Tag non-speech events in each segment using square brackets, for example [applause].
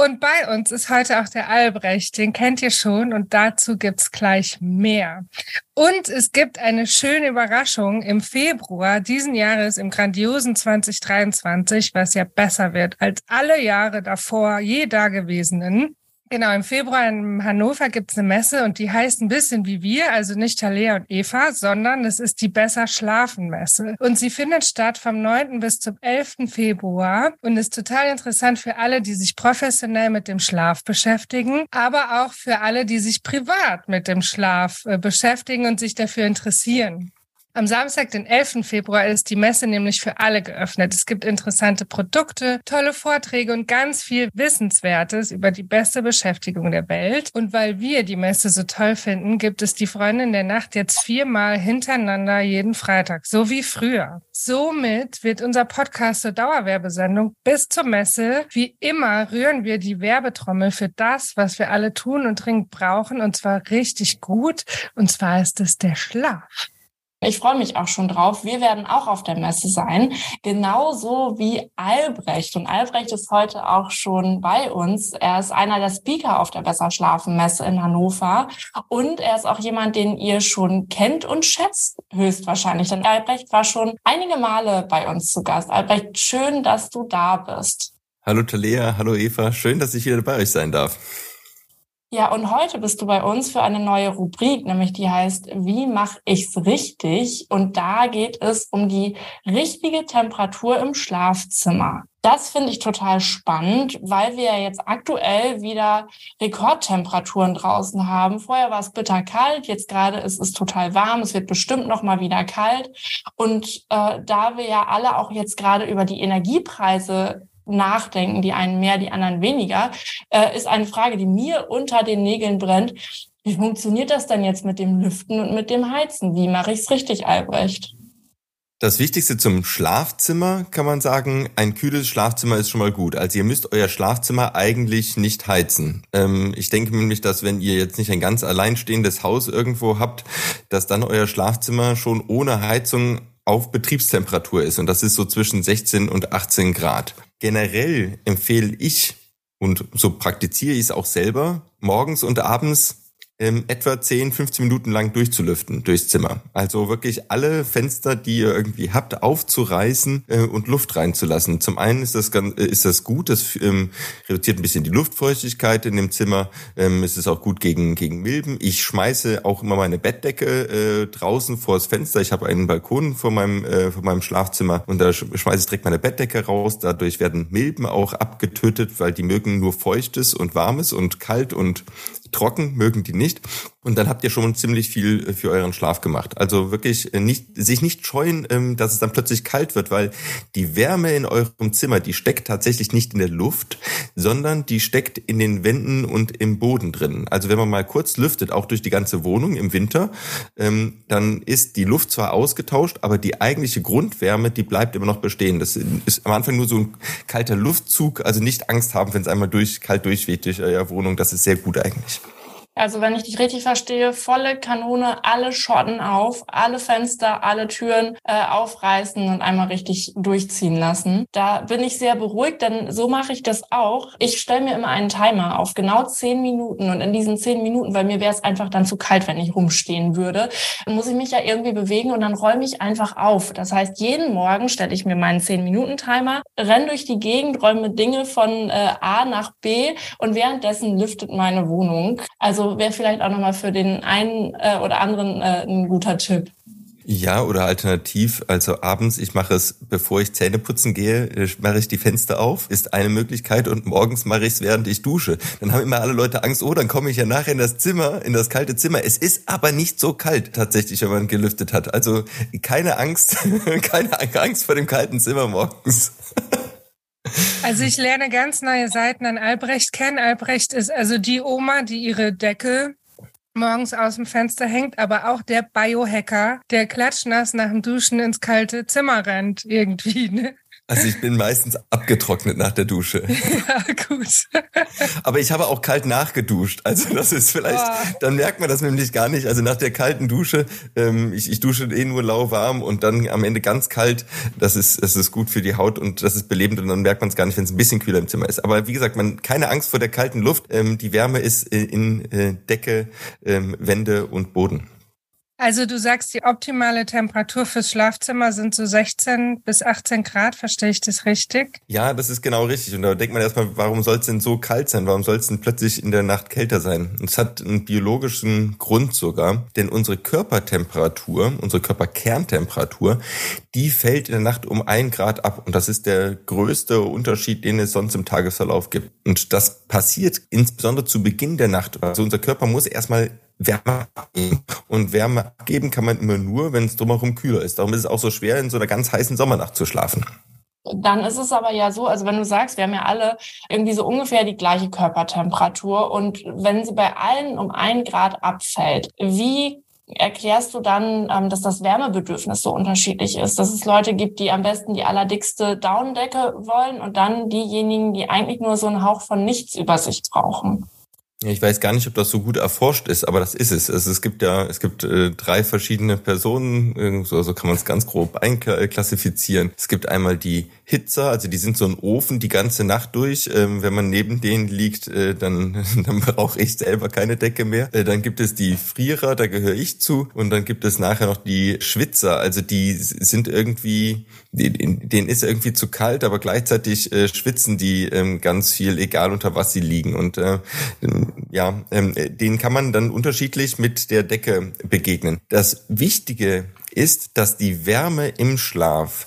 Und bei uns ist heute auch der Albrecht, den kennt ihr schon und dazu gibt's gleich mehr. Und es gibt eine schöne Überraschung im Februar diesen Jahres im grandiosen 2023, was ja besser wird als alle Jahre davor je dagewesenen. Genau, im Februar in Hannover gibt's eine Messe und die heißt ein bisschen wie wir, also nicht Talea und Eva, sondern es ist die Besser Schlafen Messe. Und sie findet statt vom 9. bis zum 11. Februar und ist total interessant für alle, die sich professionell mit dem Schlaf beschäftigen, aber auch für alle, die sich privat mit dem Schlaf äh, beschäftigen und sich dafür interessieren. Am Samstag, den 11. Februar, ist die Messe nämlich für alle geöffnet. Es gibt interessante Produkte, tolle Vorträge und ganz viel Wissenswertes über die beste Beschäftigung der Welt. Und weil wir die Messe so toll finden, gibt es die Freundin der Nacht jetzt viermal hintereinander jeden Freitag, so wie früher. Somit wird unser Podcast zur Dauerwerbesendung bis zur Messe. Wie immer rühren wir die Werbetrommel für das, was wir alle tun und dringend brauchen, und zwar richtig gut. Und zwar ist es der Schlaf. Ich freue mich auch schon drauf. Wir werden auch auf der Messe sein, genauso wie Albrecht. Und Albrecht ist heute auch schon bei uns. Er ist einer der Speaker auf der Besser Schlafen Messe in Hannover. Und er ist auch jemand, den ihr schon kennt und schätzt, höchstwahrscheinlich. Denn Albrecht war schon einige Male bei uns zu Gast. Albrecht, schön, dass du da bist. Hallo Talea, hallo Eva. Schön, dass ich wieder bei euch sein darf. Ja, und heute bist du bei uns für eine neue Rubrik, nämlich die heißt, wie mache ich's richtig? Und da geht es um die richtige Temperatur im Schlafzimmer. Das finde ich total spannend, weil wir ja jetzt aktuell wieder Rekordtemperaturen draußen haben. Vorher war es bitterkalt, jetzt gerade ist es total warm, es wird bestimmt noch mal wieder kalt. Und äh, da wir ja alle auch jetzt gerade über die Energiepreise nachdenken, die einen mehr, die anderen weniger, äh, ist eine Frage, die mir unter den Nägeln brennt. Wie funktioniert das denn jetzt mit dem Lüften und mit dem Heizen? Wie mache ich es richtig, Albrecht? Das Wichtigste zum Schlafzimmer kann man sagen, ein kühles Schlafzimmer ist schon mal gut. Also ihr müsst euer Schlafzimmer eigentlich nicht heizen. Ähm, ich denke nämlich, dass wenn ihr jetzt nicht ein ganz alleinstehendes Haus irgendwo habt, dass dann euer Schlafzimmer schon ohne Heizung auf Betriebstemperatur ist. Und das ist so zwischen 16 und 18 Grad. Generell empfehle ich, und so praktiziere ich es auch selber, morgens und abends ähm, etwa 10, 15 Minuten lang durchzulüften durchs Zimmer. Also wirklich alle Fenster, die ihr irgendwie habt, aufzureißen äh, und Luft reinzulassen. Zum einen ist das, ganz, äh, ist das gut, das ähm, reduziert ein bisschen die Luftfeuchtigkeit in dem Zimmer. Ähm, es ist auch gut gegen, gegen Milben. Ich schmeiße auch immer meine Bettdecke äh, draußen vors Fenster. Ich habe einen Balkon vor meinem, äh, vor meinem Schlafzimmer und da schmeiße ich direkt meine Bettdecke raus. Dadurch werden Milben auch abgetötet, weil die mögen nur Feuchtes und Warmes und kalt und trocken mögen die nicht. Und dann habt ihr schon ziemlich viel für euren Schlaf gemacht. Also wirklich äh, nicht, sich nicht scheuen, ähm, dass es dann plötzlich kalt wird, weil die Wärme in eurem Zimmer, die steckt tatsächlich nicht in der Luft, sondern die steckt in den Wänden und im Boden drin. Also wenn man mal kurz lüftet, auch durch die ganze Wohnung im Winter, ähm, dann ist die Luft zwar ausgetauscht, aber die eigentliche Grundwärme, die bleibt immer noch bestehen. Das ist am Anfang nur so ein kalter Luftzug, also nicht Angst haben, wenn es einmal durch, kalt durchweht durch eure Wohnung. Das ist sehr gut eigentlich. Also wenn ich dich richtig verstehe, volle Kanone, alle Schotten auf, alle Fenster, alle Türen äh, aufreißen und einmal richtig durchziehen lassen. Da bin ich sehr beruhigt, denn so mache ich das auch. Ich stelle mir immer einen Timer auf genau zehn Minuten und in diesen zehn Minuten, weil mir wäre es einfach dann zu kalt, wenn ich rumstehen würde, muss ich mich ja irgendwie bewegen und dann räume ich einfach auf. Das heißt, jeden Morgen stelle ich mir meinen zehn Minuten Timer, renn durch die Gegend, räume Dinge von äh, A nach B und währenddessen lüftet meine Wohnung. Also wäre vielleicht auch nochmal für den einen äh, oder anderen äh, ein guter Tipp. Ja, oder alternativ, also abends, ich mache es, bevor ich Zähne putzen gehe, äh, mache ich die Fenster auf, ist eine Möglichkeit und morgens mache ich es, während ich dusche. Dann haben immer alle Leute Angst, oh, dann komme ich ja nachher in das Zimmer, in das kalte Zimmer. Es ist aber nicht so kalt tatsächlich, wenn man gelüftet hat. Also keine Angst, [laughs] keine Angst vor dem kalten Zimmer morgens. [laughs] Also ich lerne ganz neue Seiten an Albrecht kennen. Albrecht ist also die Oma, die ihre Decke morgens aus dem Fenster hängt, aber auch der Biohacker, der klatschnass nach dem Duschen ins kalte Zimmer rennt irgendwie. Ne? Also ich bin meistens abgetrocknet nach der Dusche. [laughs] Ja, gut. Aber ich habe auch kalt nachgeduscht. Also das ist vielleicht, oh. dann merkt man das nämlich gar nicht. Also nach der kalten Dusche, ähm, ich, ich dusche eh nur lauwarm und dann am Ende ganz kalt. Das ist, das ist gut für die Haut und das ist belebend und dann merkt man es gar nicht, wenn es ein bisschen kühler im Zimmer ist. Aber wie gesagt, man keine Angst vor der kalten Luft. Ähm, die Wärme ist in, in äh, Decke, ähm, Wände und Boden. Also du sagst, die optimale Temperatur fürs Schlafzimmer sind so 16 bis 18 Grad, verstehe ich das richtig? Ja, das ist genau richtig. Und da denkt man erstmal, warum soll es denn so kalt sein? Warum soll es denn plötzlich in der Nacht kälter sein? Und es hat einen biologischen Grund sogar, denn unsere Körpertemperatur, unsere Körperkerntemperatur, die fällt in der Nacht um ein Grad ab. Und das ist der größte Unterschied, den es sonst im Tagesverlauf gibt. Und das passiert insbesondere zu Beginn der Nacht. Also unser Körper muss erstmal Wärme abgeben. Und Wärme abgeben kann man immer nur, wenn es drumherum kühler ist. Darum ist es auch so schwer, in so einer ganz heißen Sommernacht zu schlafen. Dann ist es aber ja so, also wenn du sagst, wir haben ja alle irgendwie so ungefähr die gleiche Körpertemperatur und wenn sie bei allen um ein Grad abfällt, wie erklärst du dann, ähm, dass das Wärmebedürfnis so unterschiedlich ist, dass es Leute gibt, die am besten die allerdickste Daunendecke wollen und dann diejenigen, die eigentlich nur so einen Hauch von nichts über sich brauchen? Ich weiß gar nicht, ob das so gut erforscht ist, aber das ist es. Also es gibt ja, es gibt äh, drei verschiedene Personen, so, so kann man es ganz grob einklassifizieren. Es gibt einmal die Hitzer, also die sind so ein Ofen die ganze Nacht durch. Ähm, wenn man neben denen liegt, äh, dann, [laughs] dann brauche ich selber keine Decke mehr. Äh, dann gibt es die Frierer, da gehöre ich zu. Und dann gibt es nachher noch die Schwitzer, also die sind irgendwie, denen ist irgendwie zu kalt, aber gleichzeitig äh, schwitzen die ähm, ganz viel, egal unter was sie liegen. Und äh, ja, ähm, denen kann man dann unterschiedlich mit der Decke begegnen. Das Wichtige ist, dass die Wärme im Schlaf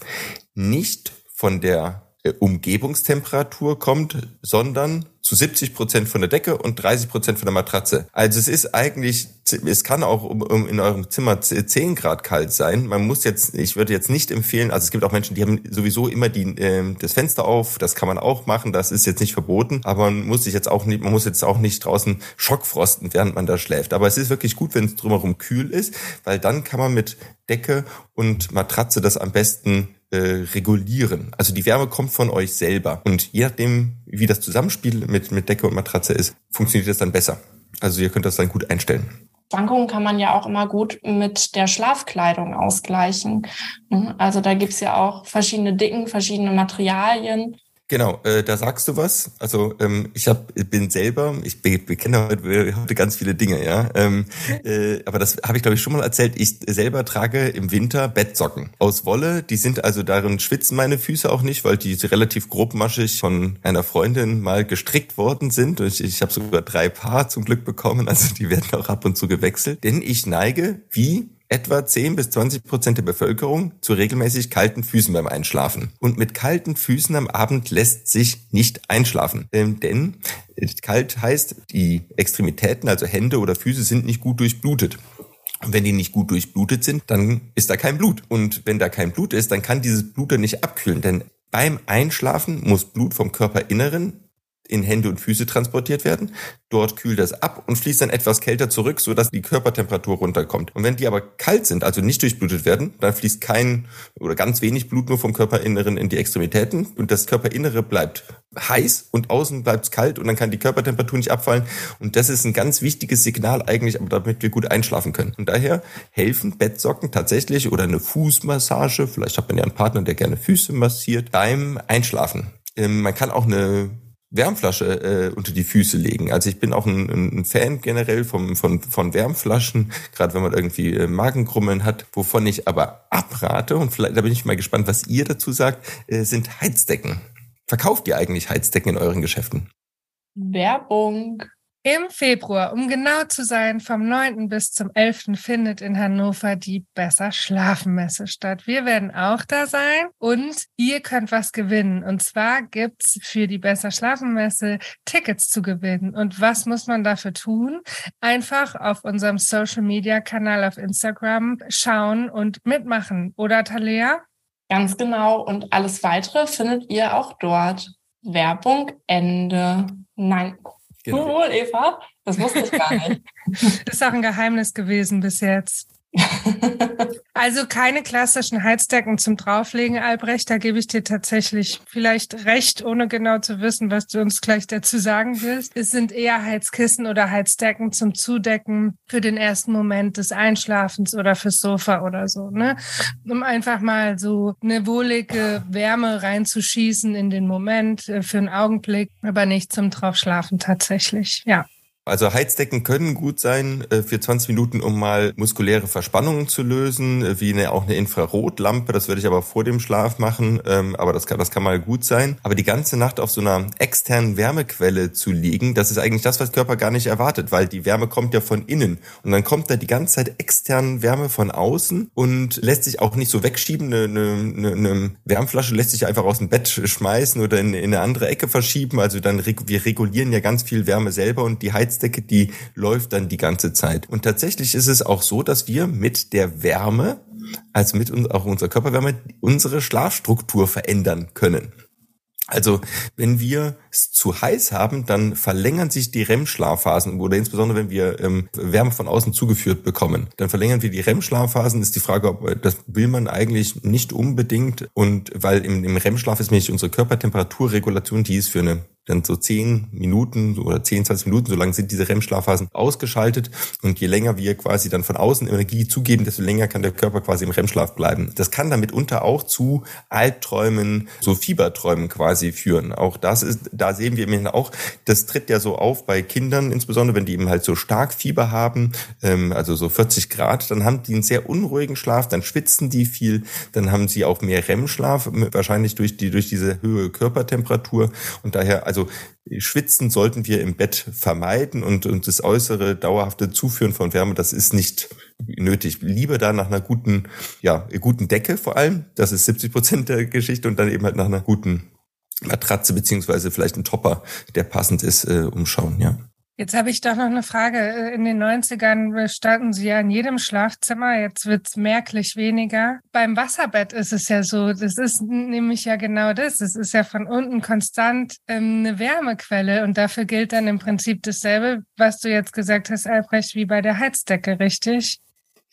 nicht von der Umgebungstemperatur kommt, sondern zu 70 Prozent von der Decke und 30 Prozent von der Matratze. Also es ist eigentlich, es kann auch in eurem Zimmer 10 Grad kalt sein. Man muss jetzt, ich würde jetzt nicht empfehlen, also es gibt auch Menschen, die haben sowieso immer die, äh, das Fenster auf, das kann man auch machen, das ist jetzt nicht verboten, aber man muss sich jetzt auch nicht, man muss jetzt auch nicht draußen Schockfrosten, während man da schläft. Aber es ist wirklich gut, wenn es drumherum kühl ist, weil dann kann man mit Decke und Matratze das am besten äh, regulieren. Also die Wärme kommt von euch selber. Und je nachdem, wie das Zusammenspiel mit, mit Decke und Matratze ist, funktioniert das dann besser. Also ihr könnt das dann gut einstellen. Schwankungen kann man ja auch immer gut mit der Schlafkleidung ausgleichen. Mhm. Also da gibt's ja auch verschiedene Dicken, verschiedene Materialien. Genau, äh, da sagst du was. Also ähm, ich hab, bin selber, ich bekenne heute, heute ganz viele Dinge, ja. Ähm, [laughs] äh, aber das habe ich glaube ich schon mal erzählt. Ich selber trage im Winter Bettsocken aus Wolle. Die sind also darin schwitzen meine Füße auch nicht, weil die relativ grobmaschig von einer Freundin mal gestrickt worden sind. Und ich, ich habe sogar drei Paar zum Glück bekommen. Also die werden auch ab und zu gewechselt. Denn ich neige wie etwa 10 bis 20 Prozent der Bevölkerung zu regelmäßig kalten Füßen beim Einschlafen. Und mit kalten Füßen am Abend lässt sich nicht einschlafen. Ähm, denn äh, kalt heißt, die Extremitäten, also Hände oder Füße, sind nicht gut durchblutet. Und wenn die nicht gut durchblutet sind, dann ist da kein Blut. Und wenn da kein Blut ist, dann kann dieses Blut dann nicht abkühlen. Denn beim Einschlafen muss Blut vom Körperinneren in Hände und Füße transportiert werden. Dort kühlt das ab und fließt dann etwas kälter zurück, sodass die Körpertemperatur runterkommt. Und wenn die aber kalt sind, also nicht durchblutet werden, dann fließt kein oder ganz wenig Blut nur vom Körperinneren in die Extremitäten und das Körperinnere bleibt heiß und außen bleibt kalt und dann kann die Körpertemperatur nicht abfallen. Und das ist ein ganz wichtiges Signal eigentlich, damit wir gut einschlafen können. Und daher helfen Bettsocken tatsächlich oder eine Fußmassage, vielleicht hat man ja einen Partner, der gerne Füße massiert, beim Einschlafen. Ähm, man kann auch eine Wärmflasche äh, unter die Füße legen. Also ich bin auch ein, ein Fan generell vom, von, von Wärmflaschen, [laughs] gerade wenn man irgendwie äh, Magenkrummeln hat. Wovon ich aber abrate, und vielleicht da bin ich mal gespannt, was ihr dazu sagt, äh, sind Heizdecken. Verkauft ihr eigentlich Heizdecken in euren Geschäften? Werbung. Im Februar, um genau zu sein, vom 9. bis zum 11. findet in Hannover die Besser Schlafen Messe statt. Wir werden auch da sein und ihr könnt was gewinnen. Und zwar gibt's für die Besser Schlafen Messe Tickets zu gewinnen. Und was muss man dafür tun? Einfach auf unserem Social Media Kanal auf Instagram schauen und mitmachen. Oder Talea? Ganz genau. Und alles weitere findet ihr auch dort. Werbung Ende. Nein. Genau. Wohl, Eva. Das wusste ich gar nicht. [laughs] Das ist auch ein Geheimnis gewesen bis jetzt. [laughs] also keine klassischen Heizdecken zum Drauflegen, Albrecht. Da gebe ich dir tatsächlich vielleicht recht, ohne genau zu wissen, was du uns gleich dazu sagen willst. Es sind eher Heizkissen oder Heizdecken zum Zudecken für den ersten Moment des Einschlafens oder fürs Sofa oder so, ne? Um einfach mal so eine wohlige Wärme reinzuschießen in den Moment äh, für einen Augenblick, aber nicht zum Draufschlafen tatsächlich. Ja. Also Heizdecken können gut sein äh, für 20 Minuten, um mal muskuläre Verspannungen zu lösen, äh, wie eine, auch eine Infrarotlampe. Das würde ich aber vor dem Schlaf machen, ähm, aber das kann, das kann mal gut sein. Aber die ganze Nacht auf so einer externen Wärmequelle zu liegen, das ist eigentlich das, was Körper gar nicht erwartet, weil die Wärme kommt ja von innen und dann kommt da die ganze Zeit externe Wärme von außen und lässt sich auch nicht so wegschieben. Eine, eine, eine Wärmflasche lässt sich einfach aus dem Bett schmeißen oder in, in eine andere Ecke verschieben. Also dann wir regulieren ja ganz viel Wärme selber und die Heiz Heizdecke, die läuft dann die ganze Zeit. Und tatsächlich ist es auch so, dass wir mit der Wärme, also mit uns, auch unserer Körperwärme, unsere Schlafstruktur verändern können. Also wenn wir es zu heiß haben, dann verlängern sich die REM-Schlafphasen oder insbesondere wenn wir ähm, Wärme von außen zugeführt bekommen, dann verlängern wir die REM-Schlafphasen. Ist die Frage, ob äh, das will man eigentlich nicht unbedingt und weil im, im REM-Schlaf ist nämlich unsere Körpertemperaturregulation, die ist für eine dann so zehn Minuten oder zehn, zwanzig Minuten, so lange sind diese REM-Schlafphasen ausgeschaltet. Und je länger wir quasi dann von außen Energie zugeben, desto länger kann der Körper quasi im REM-Schlaf bleiben. Das kann damit unter auch zu Albträumen, so Fieberträumen quasi führen. Auch das ist, da sehen wir eben auch, das tritt ja so auf bei Kindern, insbesondere wenn die eben halt so stark Fieber haben, ähm, also so 40 Grad, dann haben die einen sehr unruhigen Schlaf, dann schwitzen die viel, dann haben sie auch mehr REM-Schlaf, wahrscheinlich durch die, durch diese höhere Körpertemperatur. Und daher, also Schwitzen sollten wir im Bett vermeiden und, und das äußere dauerhafte Zuführen von Wärme, das ist nicht nötig. Lieber da nach einer guten, ja, guten Decke vor allem. Das ist 70 Prozent der Geschichte und dann eben halt nach einer guten Matratze beziehungsweise vielleicht ein Topper, der passend ist, äh, umschauen, ja. Jetzt habe ich doch noch eine Frage. In den 90ern standen Sie ja in jedem Schlafzimmer. Jetzt wird es merklich weniger. Beim Wasserbett ist es ja so. Das ist nämlich ja genau das. Es ist ja von unten konstant ähm, eine Wärmequelle. Und dafür gilt dann im Prinzip dasselbe, was du jetzt gesagt hast, Albrecht, wie bei der Heizdecke, richtig?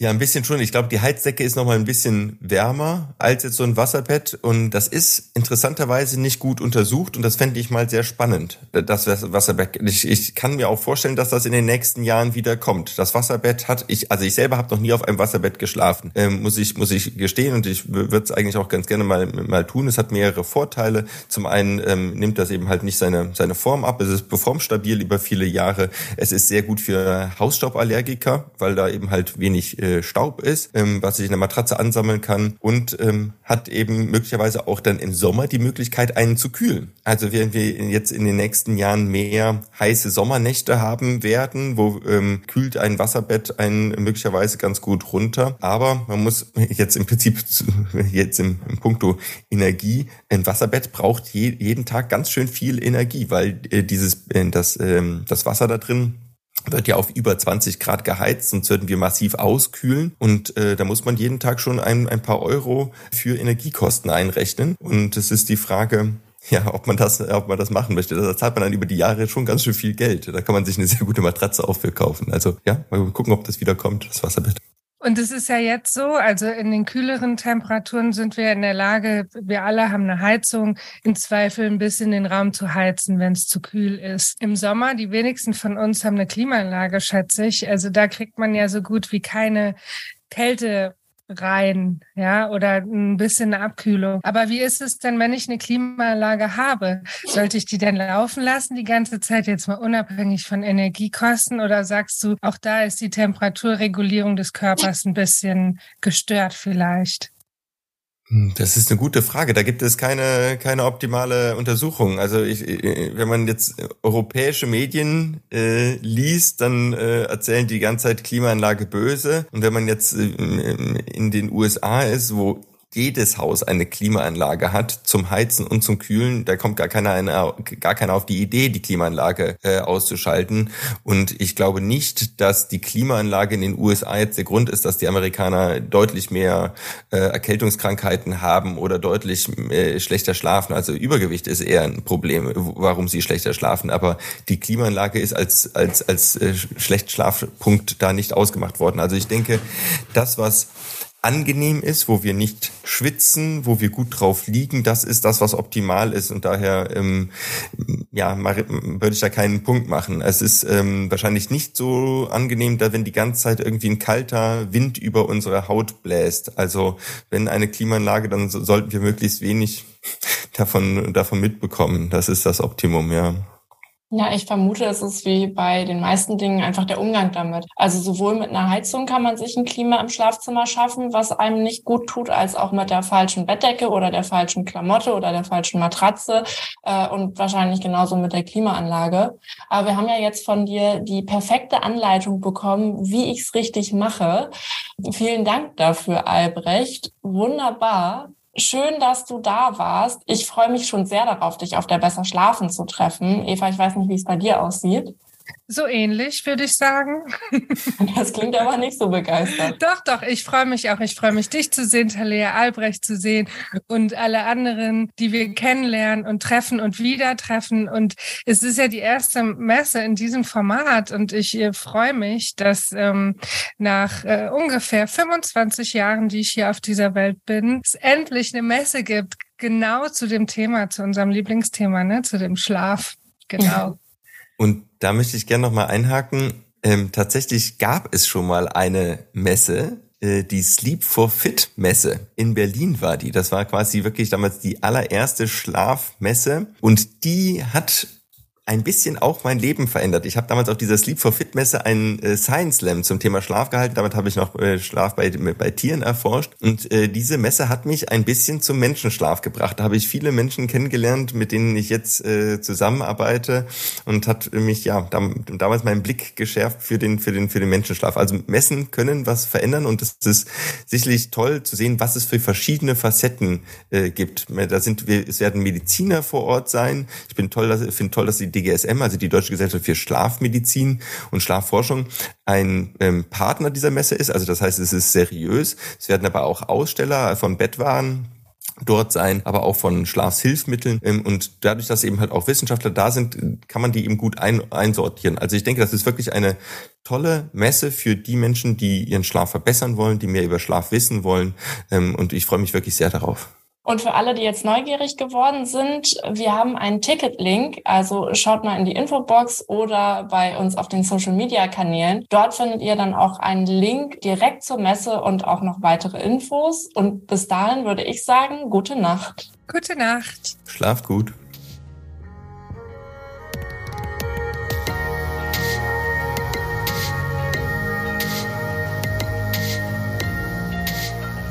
Ja, ein bisschen schon. Ich glaube, die Heizdecke ist noch mal ein bisschen wärmer als jetzt so ein Wasserbett. Und das ist interessanterweise nicht gut untersucht. Und das fände ich mal sehr spannend, das Wasserbett. Ich, ich kann mir auch vorstellen, dass das in den nächsten Jahren wieder kommt. Das Wasserbett hat, ich, also ich selber habe noch nie auf einem Wasserbett geschlafen, ähm, muss ich muss ich gestehen. Und ich würde es eigentlich auch ganz gerne mal mal tun. Es hat mehrere Vorteile. Zum einen ähm, nimmt das eben halt nicht seine seine Form ab. Es ist beformstabil über viele Jahre. Es ist sehr gut für Hausstauballergiker, weil da eben halt wenig äh, äh, Staub ist, ähm, was sich in der Matratze ansammeln kann und ähm, hat eben möglicherweise auch dann im Sommer die Möglichkeit, einen zu kühlen. Also werden wir jetzt in den nächsten Jahren mehr heiße Sommernächte haben werden, wo ähm, kühlt ein Wasserbett einen möglicherweise ganz gut runter. Aber man muss jetzt im Prinzip [laughs] jetzt im, im Punkto Energie, ein Wasserbett braucht je, jeden Tag ganz schön viel Energie, weil äh, dieses äh, das ähm, das Wasser da drin wird ja auf über 20 Grad geheizt, sonst würden wir massiv auskühlen. Und äh, da muss man jeden Tag schon ein, ein paar Euro für Energiekosten einrechnen. Und es ist die Frage, ja, ob man das, ob man das machen möchte. Da zahlt man dann über die Jahre schon ganz schön viel Geld. Da kann man sich eine sehr gute Matratze auch für kaufen. Also ja, mal gucken, ob das wieder kommt, das Wasserbett. Und es ist ja jetzt so, also in den kühleren Temperaturen sind wir in der Lage, wir alle haben eine Heizung, im Zweifel ein bisschen den Raum zu heizen, wenn es zu kühl ist. Im Sommer, die wenigsten von uns haben eine Klimaanlage, schätze ich. Also da kriegt man ja so gut wie keine Kälte rein, ja, oder ein bisschen Abkühlung. Aber wie ist es denn, wenn ich eine Klimaanlage habe? Sollte ich die denn laufen lassen die ganze Zeit jetzt mal unabhängig von Energiekosten oder sagst du, auch da ist die Temperaturregulierung des Körpers ein bisschen gestört vielleicht? Hm, das ist eine gute Frage. Da gibt es keine, keine optimale Untersuchung. Also ich, wenn man jetzt europäische Medien äh, liest, dann äh, erzählen die ganze Zeit Klimaanlage böse. Und wenn man jetzt äh, in den USA ist, wo jedes Haus eine Klimaanlage hat zum Heizen und zum Kühlen. Da kommt gar keiner, eine, gar keiner auf die Idee, die Klimaanlage äh, auszuschalten. Und ich glaube nicht, dass die Klimaanlage in den USA jetzt der Grund ist, dass die Amerikaner deutlich mehr äh, Erkältungskrankheiten haben oder deutlich äh, schlechter schlafen. Also Übergewicht ist eher ein Problem, warum sie schlechter schlafen. Aber die Klimaanlage ist als, als, als äh, Schlechtschlafpunkt da nicht ausgemacht worden. Also ich denke, das, was angenehm ist, wo wir nicht schwitzen, wo wir gut drauf liegen, das ist das, was optimal ist. Und daher ähm, ja, würde ich da keinen Punkt machen. Es ist ähm, wahrscheinlich nicht so angenehm, da wenn die ganze Zeit irgendwie ein kalter Wind über unsere Haut bläst. Also wenn eine Klimaanlage, dann so, sollten wir möglichst wenig [laughs] davon, davon mitbekommen. Das ist das Optimum, ja. Ja, ich vermute, es ist wie bei den meisten Dingen einfach der Umgang damit. Also sowohl mit einer Heizung kann man sich ein Klima im Schlafzimmer schaffen, was einem nicht gut tut, als auch mit der falschen Bettdecke oder der falschen Klamotte oder der falschen Matratze äh, und wahrscheinlich genauso mit der Klimaanlage. Aber wir haben ja jetzt von dir die perfekte Anleitung bekommen, wie ich es richtig mache. Vielen Dank dafür, Albrecht. Wunderbar. Schön, dass du da warst. Ich freue mich schon sehr darauf, dich auf der Besser Schlafen zu treffen. Eva, ich weiß nicht, wie es bei dir aussieht. So ähnlich, würde ich sagen. [laughs] Das klingt aber nicht so begeistert. Doch, doch, ich freue mich auch. Ich freue mich, dich zu sehen, Talia Albrecht zu sehen und alle anderen, die wir kennenlernen und treffen und wieder treffen. Und es ist ja die erste Messe in diesem Format und ich äh, freue mich, dass ähm, nach äh, ungefähr 25 Jahren, die ich hier auf dieser Welt bin, es endlich eine Messe gibt, genau zu dem Thema, zu unserem Lieblingsthema, ne, zu dem Schlaf. Genau. Und da möchte ich gerne nochmal einhaken. Ähm, tatsächlich gab es schon mal eine Messe, äh, die Sleep for Fit Messe. In Berlin war die. Das war quasi wirklich damals die allererste Schlafmesse. Und die hat ein bisschen auch mein Leben verändert. Ich habe damals auf dieser Sleep for Fit Messe einen äh, Science Slam zum Thema Schlaf gehalten. Damit habe ich noch äh, Schlaf bei, bei Tieren erforscht. Und äh, diese Messe hat mich ein bisschen zum Menschenschlaf gebracht. Da habe ich viele Menschen kennengelernt, mit denen ich jetzt äh, zusammenarbeite und hat mich ja dam damals meinen Blick geschärft für den für den für den Menschenschlaf. Also Messen können was verändern und es ist sicherlich toll zu sehen, was es für verschiedene Facetten äh, gibt. Da sind wir, es werden Mediziner vor Ort sein. Ich bin toll, finde toll, dass die DGSM, also die Deutsche Gesellschaft für Schlafmedizin und Schlafforschung, ein ähm, Partner dieser Messe ist. Also das heißt, es ist seriös. Es werden aber auch Aussteller von Bettwaren dort sein, aber auch von Schlafshilfsmitteln. Ähm, und dadurch, dass eben halt auch Wissenschaftler da sind, kann man die eben gut ein, einsortieren. Also ich denke, das ist wirklich eine tolle Messe für die Menschen, die ihren Schlaf verbessern wollen, die mehr über Schlaf wissen wollen. Ähm, und ich freue mich wirklich sehr darauf. Und für alle, die jetzt neugierig geworden sind, wir haben einen Ticket-Link, also schaut mal in die Infobox oder bei uns auf den Social-Media-Kanälen. Dort findet ihr dann auch einen Link direkt zur Messe und auch noch weitere Infos. Und bis dahin würde ich sagen, gute Nacht. Gute Nacht. Schlaft gut.